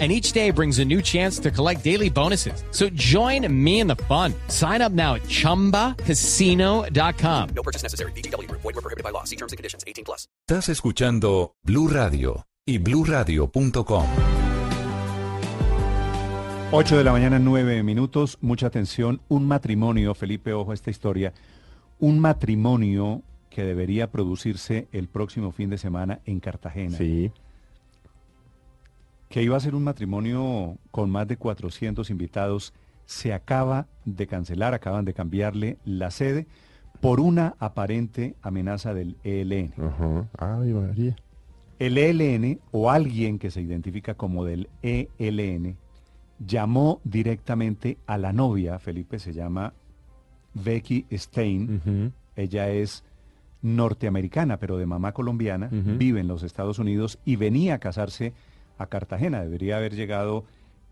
and each day brings a new chance to collect daily bonuses. So join me in the fun. Sign up now at ChumbaCasino.com. No purchase necessary. BGW. Void were prohibited by law. See terms and conditions. 18 plus. Estás escuchando Blue Radio y BlueRadio.com. 8 de la mañana, 9 minutos. Mucha atención. Un matrimonio, Felipe, ojo a esta historia. Un matrimonio que debería producirse el próximo fin de semana en Cartagena. Sí. Que iba a ser un matrimonio con más de 400 invitados, se acaba de cancelar, acaban de cambiarle la sede por una aparente amenaza del ELN. Ajá. Ay, María. El ELN o alguien que se identifica como del ELN llamó directamente a la novia, Felipe se llama Becky Stein, ella es norteamericana pero de mamá colombiana, vive en los Estados Unidos y venía a casarse a Cartagena, debería haber llegado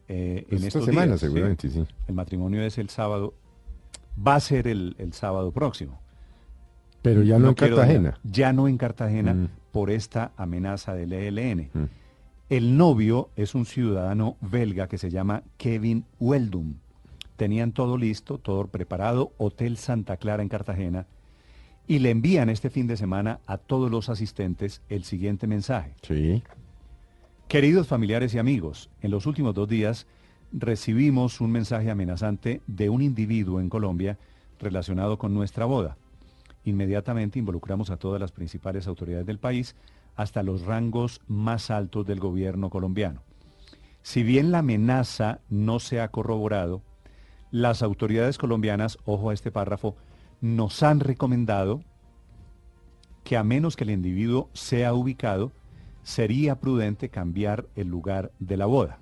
eh, Pues en esta estos semana, días, seguramente, sí. El matrimonio es el sábado, va a ser el, el sábado próximo. Pero ya no, en quiero Cartagena. Ya no en Cartagena Mm. por esta amenaza del ELN. Mm. El novio es un ciudadano belga que se llama Kevin Weldum. Tenían todo listo, todo preparado, Hotel Santa Clara en Cartagena, y le envían este fin de semana a todos los asistentes el siguiente mensaje. Sí. Queridos familiares y amigos, en los últimos dos días recibimos un mensaje amenazante de un individuo en Colombia relacionado con nuestra boda. Inmediatamente involucramos a todas las principales autoridades del país hasta los rangos más altos del gobierno colombiano. Si bien la amenaza no se ha corroborado, las autoridades colombianas, ojo a este párrafo, nos han recomendado que a menos que el individuo sea ubicado, sería prudente cambiar el lugar de la boda.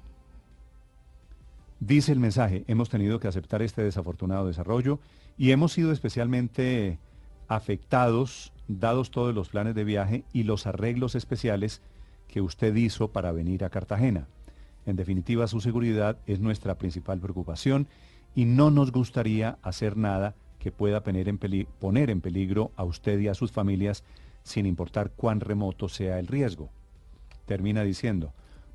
Dice el mensaje, hemos tenido que aceptar este desafortunado desarrollo y hemos sido especialmente afectados, dados todos los planes de viaje y los arreglos especiales que usted hizo para venir a Cartagena. En definitiva, su seguridad es nuestra principal preocupación y no nos gustaría hacer nada que pueda poner en, peligro a usted y a sus familias sin importar cuán remoto sea el riesgo. Termina diciendo,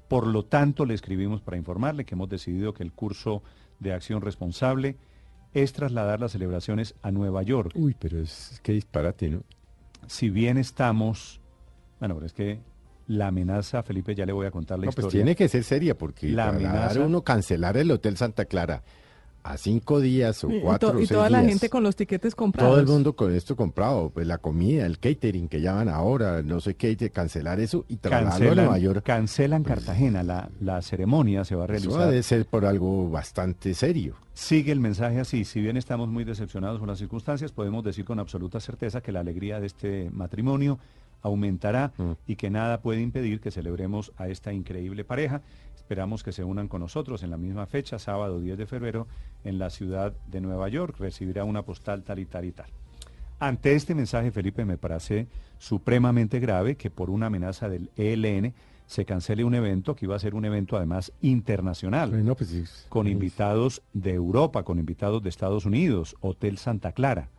por lo tanto le escribimos para informarle que hemos decidido que el curso de acción responsable es trasladar las celebraciones a Nueva York. Uy, pero es que disparate, ¿no? Si bien estamos, bueno, pero es que la amenaza, Felipe, ya le voy a contar la No, historia. pues tiene que ser seria porque La amenaza- uno cancelar el Hotel Santa Clara a cinco días o Y, cuatro to- o y seis toda la días, gente con los tiquetes comprados. Todo el mundo con esto comprado, pues la comida, el catering que llaman ahora, no sé qué, de cancelar eso y trasladarlo a cancelan, Nueva York. cancelan Cartagena, la, la ceremonia se va a Eso realizar. debe ser por algo bastante serio. Sigue el mensaje así, si bien estamos muy decepcionados con las circunstancias, podemos decir con absoluta certeza que la alegría de este matrimonio aumentará Mm. y que nada puede impedir que celebremos a esta increíble pareja. Esperamos que se unan con nosotros en la misma fecha, sábado 10 de febrero, en la ciudad de Nueva York. Recibirá una postal tal y tal y tal. Ante este mensaje, Felipe, me parece supremamente grave que por una amenaza del ELN se cancele un evento que iba a ser un evento además internacional pues, sí, con sí. invitados de Europa, con invitados de Estados Unidos, Hotel Santa Clara.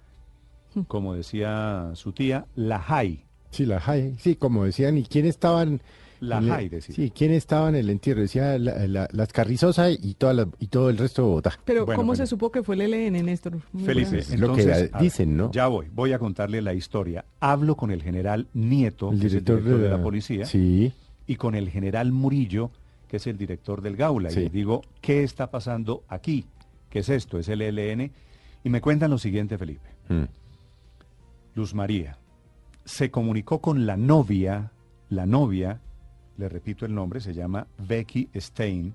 Como decía su tía, la High. Sí, la Jai, sí, como decían, ¿y quién estaban? La Jai, decía. Sí, ¿quién estaba en el entierro? Decía la- la- las Carrizosas y, toda la- y todo el resto de Bogotá. Pero Bueno, ¿cómo se supo que fue el ELN, Néstor? Muy Felipe, bravo. Es lo que entonces, ver, dicen, ¿no? Ya voy, voy a contarle la historia. Hablo con el general Nieto, El que director, es el director de la policía, Sí, y con el general Murillo, que es el director del Gaula. Sí. Y les digo, ¿qué está pasando aquí? ¿Qué es esto? ¿Es el ELN? Y me cuentan lo siguiente, Felipe. mm, Luz María se comunicó con la novia, la novia, le repito el nombre, se llama Becky Stein,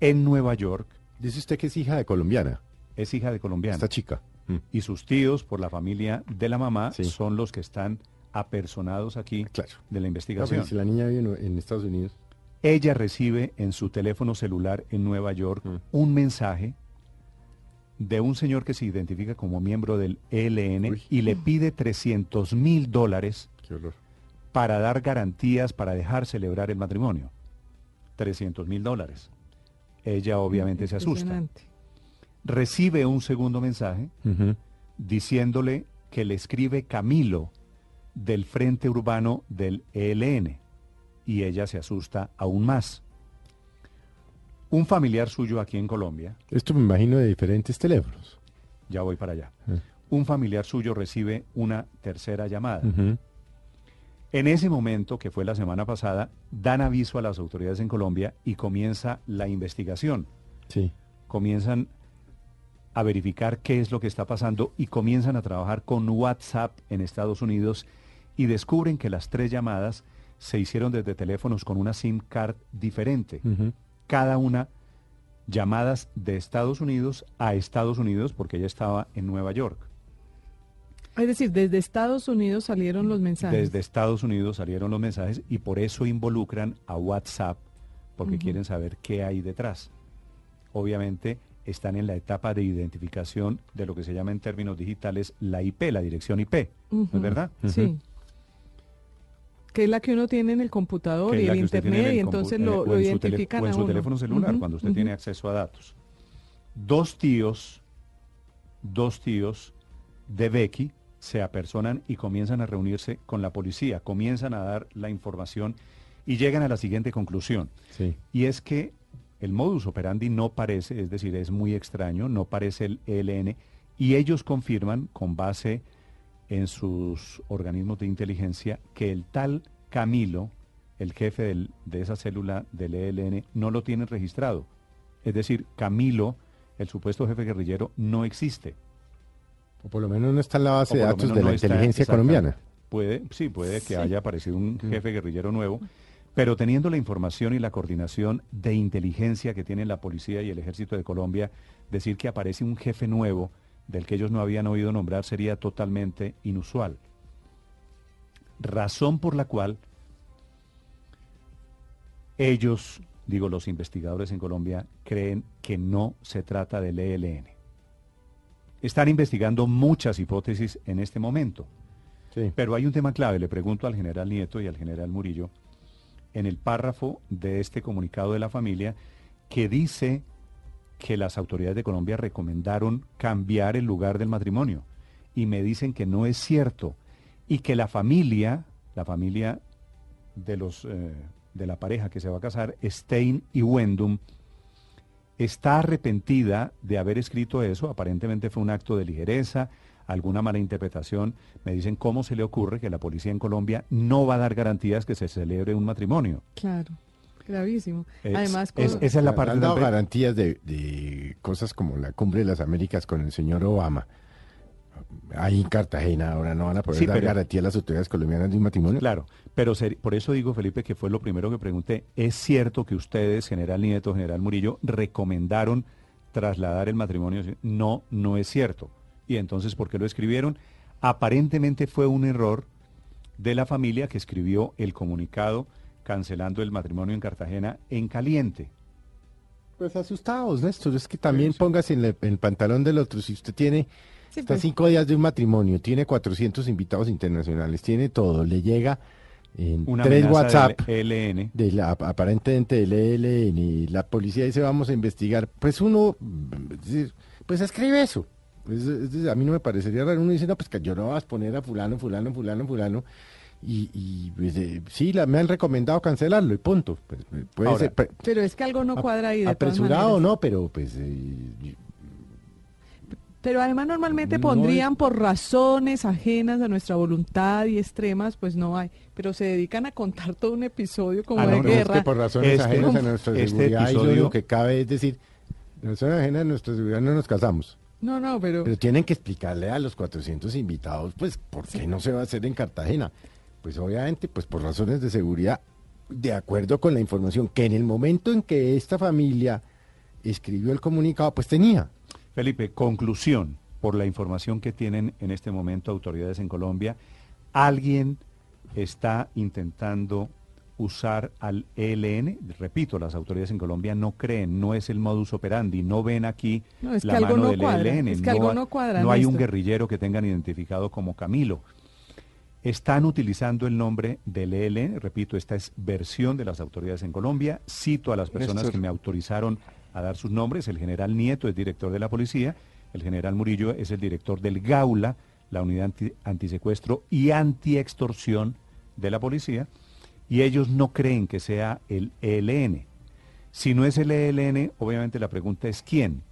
en Nueva York, Dice usted que es hija de colombiana, es hija de colombiana. esta chica. Mm, Y sus tíos, por la familia de la mamá, Sí. son los que están apersonados aquí Claro. de la investigación. si la niña vive en, en Estados Unidos. Ella recibe en su teléfono celular en Nueva York Mm. un mensaje de un señor que se identifica como miembro del ELN Uy. y le pide 300 mil dólares para dar garantías para dejar celebrar el matrimonio. 300 mil dólares. Ella obviamente se asusta. Recibe un segundo mensaje diciéndole que le escribe Camilo del Frente Urbano del ELN y ella se asusta aún más. Un familiar suyo aquí en Colombia, Esto me imagino de diferentes teléfonos. ya voy para allá, Ah. un familiar suyo recibe una tercera llamada. En ese momento, que fue la semana pasada, dan aviso a las autoridades en Colombia y comienza la investigación. Sí. Comienzan a verificar qué es lo que está pasando y comienzan a trabajar con WhatsApp en Estados Unidos y descubren que las tres llamadas se hicieron desde teléfonos con una SIM card diferente. Cada una llamadas de Estados Unidos a Estados Unidos porque ella estaba en Nueva York. Es decir, desde Estados Unidos salieron los mensajes. Desde Estados Unidos salieron los mensajes y por eso involucran a WhatsApp, porque quieren saber qué hay detrás. Obviamente están en la etapa de identificación de lo que se llama en términos digitales la IP, la dirección IP, ¿no es verdad? Sí. Que es la que uno tiene en el computador y el internet en y entonces lo, lo en identifican o en a su uno. teléfono celular cuando usted tiene acceso a datos. Dos tíos, dos tíos de Becky se apersonan y comienzan a reunirse con la policía, comienzan a dar la información y llegan a la siguiente conclusión. Sí. Y es que el modus operandi no parece, es decir, es muy extraño, no parece el ELN, y ellos confirman, con base en sus organismos de inteligencia, que el tal Camilo, el jefe del- de esa célula del ELN, no lo tienen registrado. Es decir, Camilo, el supuesto jefe guerrillero, no existe. O por lo menos no está en la base de datos de no la está- inteligencia colombiana. Puede, sí, puede que Sí. haya aparecido un jefe guerrillero nuevo, pero teniendo la información y la coordinación de inteligencia que tiene la policía y el ejército de Colombia, decir que aparece un jefe nuevo del que ellos no habían oído nombrar sería totalmente inusual. Razón por la cual ellos, digo los investigadores en Colombia, creen que no se trata del ELN. Están investigando muchas hipótesis en este momento. Sí. Pero hay un tema clave, le pregunto al general Nieto y al general Murillo, en el párrafo de este comunicado de la familia, que dice que las autoridades de Colombia recomendaron cambiar el lugar del matrimonio. Y me dicen que no es cierto. Y que la familia, la familia de los eh, de la pareja que se va a casar, Stein y Wendum, está arrepentida de haber escrito eso. Aparentemente fue un acto de ligereza, alguna mala interpretación. Me dicen cómo se le ocurre que la policía en Colombia no va a dar garantías que se celebre un matrimonio. Claro, gravísimo. Es- Además, con- es- esa es la parte Han dado garantías de, de cosas como la cumbre de las Américas con el señor Obama. Ahí en Cartagena ahora no van a poder Sí, dar pero- garantía a las autoridades colombianas de un matrimonio. Claro, pero ser- por eso digo, Felipe, que fue lo primero que pregunté. ¿Es cierto que ustedes, General Nieto, General Murillo, recomendaron trasladar el matrimonio? No, no es cierto. Y entonces, ¿por qué lo escribieron? Aparentemente fue un error de la familia que escribió el comunicado cancelando el matrimonio en Cartagena en caliente. Pues asustados, Néstor. Es que también póngase en el, en el pantalón del otro. Si usted tiene Sí, está pues, cinco días de un matrimonio, tiene 400 invitados internacionales, tiene todo, le llega en Una tres WhatsApp del ELN. de la, ap- aparentemente del ELN y la policía dice vamos a investigar. Pues uno, pues escribe eso. Pues, a mí no me parecería raro. Uno dice, no, pues que yo no vas a poner a fulano, fulano, fulano, fulano. Y, y pues, eh, sí, la, me han recomendado cancelarlo y punto. Pues, eh, puede Ahora, ser pre- pero es que algo no cuadra ahí. De apresurado o no, pero pues eh, Pero además normalmente No pondrían por razones ajenas a nuestra voluntad y extremas, pues no hay. Pero se dedican a contar todo un episodio como Ah, de no, no, es guerra. que por razones Este- ajenas a nuestra este seguridad y lo episodio- único que cabe es decir, razones ajenas a nuestra seguridad no nos casamos. No, no, pero, Pero tienen que explicarle a los 400 invitados, pues, ¿por qué no se va a hacer en Cartagena? Pues obviamente, pues por razones de seguridad, de acuerdo con la información que en el momento en que esta familia escribió el comunicado, pues tenía. Felipe, conclusión, por la información que tienen en este momento autoridades en Colombia, alguien está intentando usar al ELN. Repito, las autoridades en Colombia no creen, no es el modus operandi, no ven aquí No, es que la algo mano no del cuadra, ELN. es que algo ha- no cuadra, no hay un guerrillero que tengan identificado como Camilo. Están utilizando el nombre del ELN, repito, esta es versión de las autoridades en Colombia, cito a las personas Néstor. que me autorizaron a dar sus nombres, el general Nieto es director de la policía, el general Murillo es el director del GAULA, la unidad anti- antisecuestro y antiextorsión de la policía, y ellos no creen que sea el ELN. Si no es el ELN, obviamente la pregunta es quién.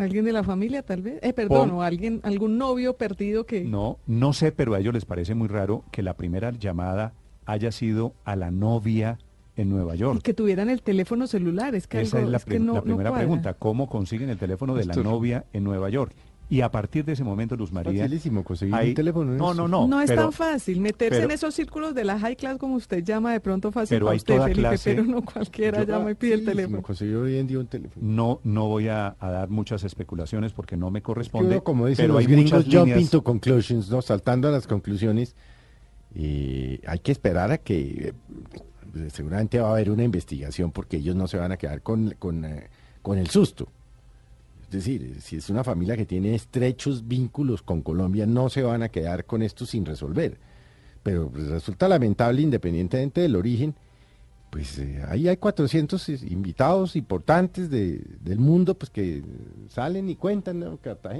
¿Alguien de la familia, tal vez? Eh, perdón, Pon- o alguien, algún novio perdido que... No, no sé, pero a ellos les parece muy raro que la primera llamada haya sido a la novia en Nueva y York. que tuvieran el teléfono celular. Es que Esa algo, es la, es que prim- no- la no primera pregunta. ¿Cómo consiguen el teléfono de la novia en Nueva York? Y a partir de ese momento, Luz María... Facilísimo conseguir hay- un teléfono. No, no, no. No, es pero- tan fácil meterse pero- en esos círculos de la high class como usted llama de pronto fácil Pero para hay usted, toda Felipe, clase- pero no cualquiera Yo- llama y pide el teléfono. conseguir hoy en día un teléfono. No, no voy a, a dar muchas especulaciones porque no me corresponde. Como dicen pero los hay gringos, jumping líneas- to conclusions, ¿no? Saltando a las conclusiones. Y hay que esperar a que eh, pues, seguramente va a haber una investigación porque ellos no se van a quedar con, con, eh, con el susto. Es decir, si es una familia que tiene estrechos vínculos con Colombia, no se van a quedar con esto sin resolver. Pero pues, resulta lamentable, independientemente del origen, pues eh, ahí hay 400 invitados importantes de, del mundo pues que salen y cuentan, ¿no? Cartagena.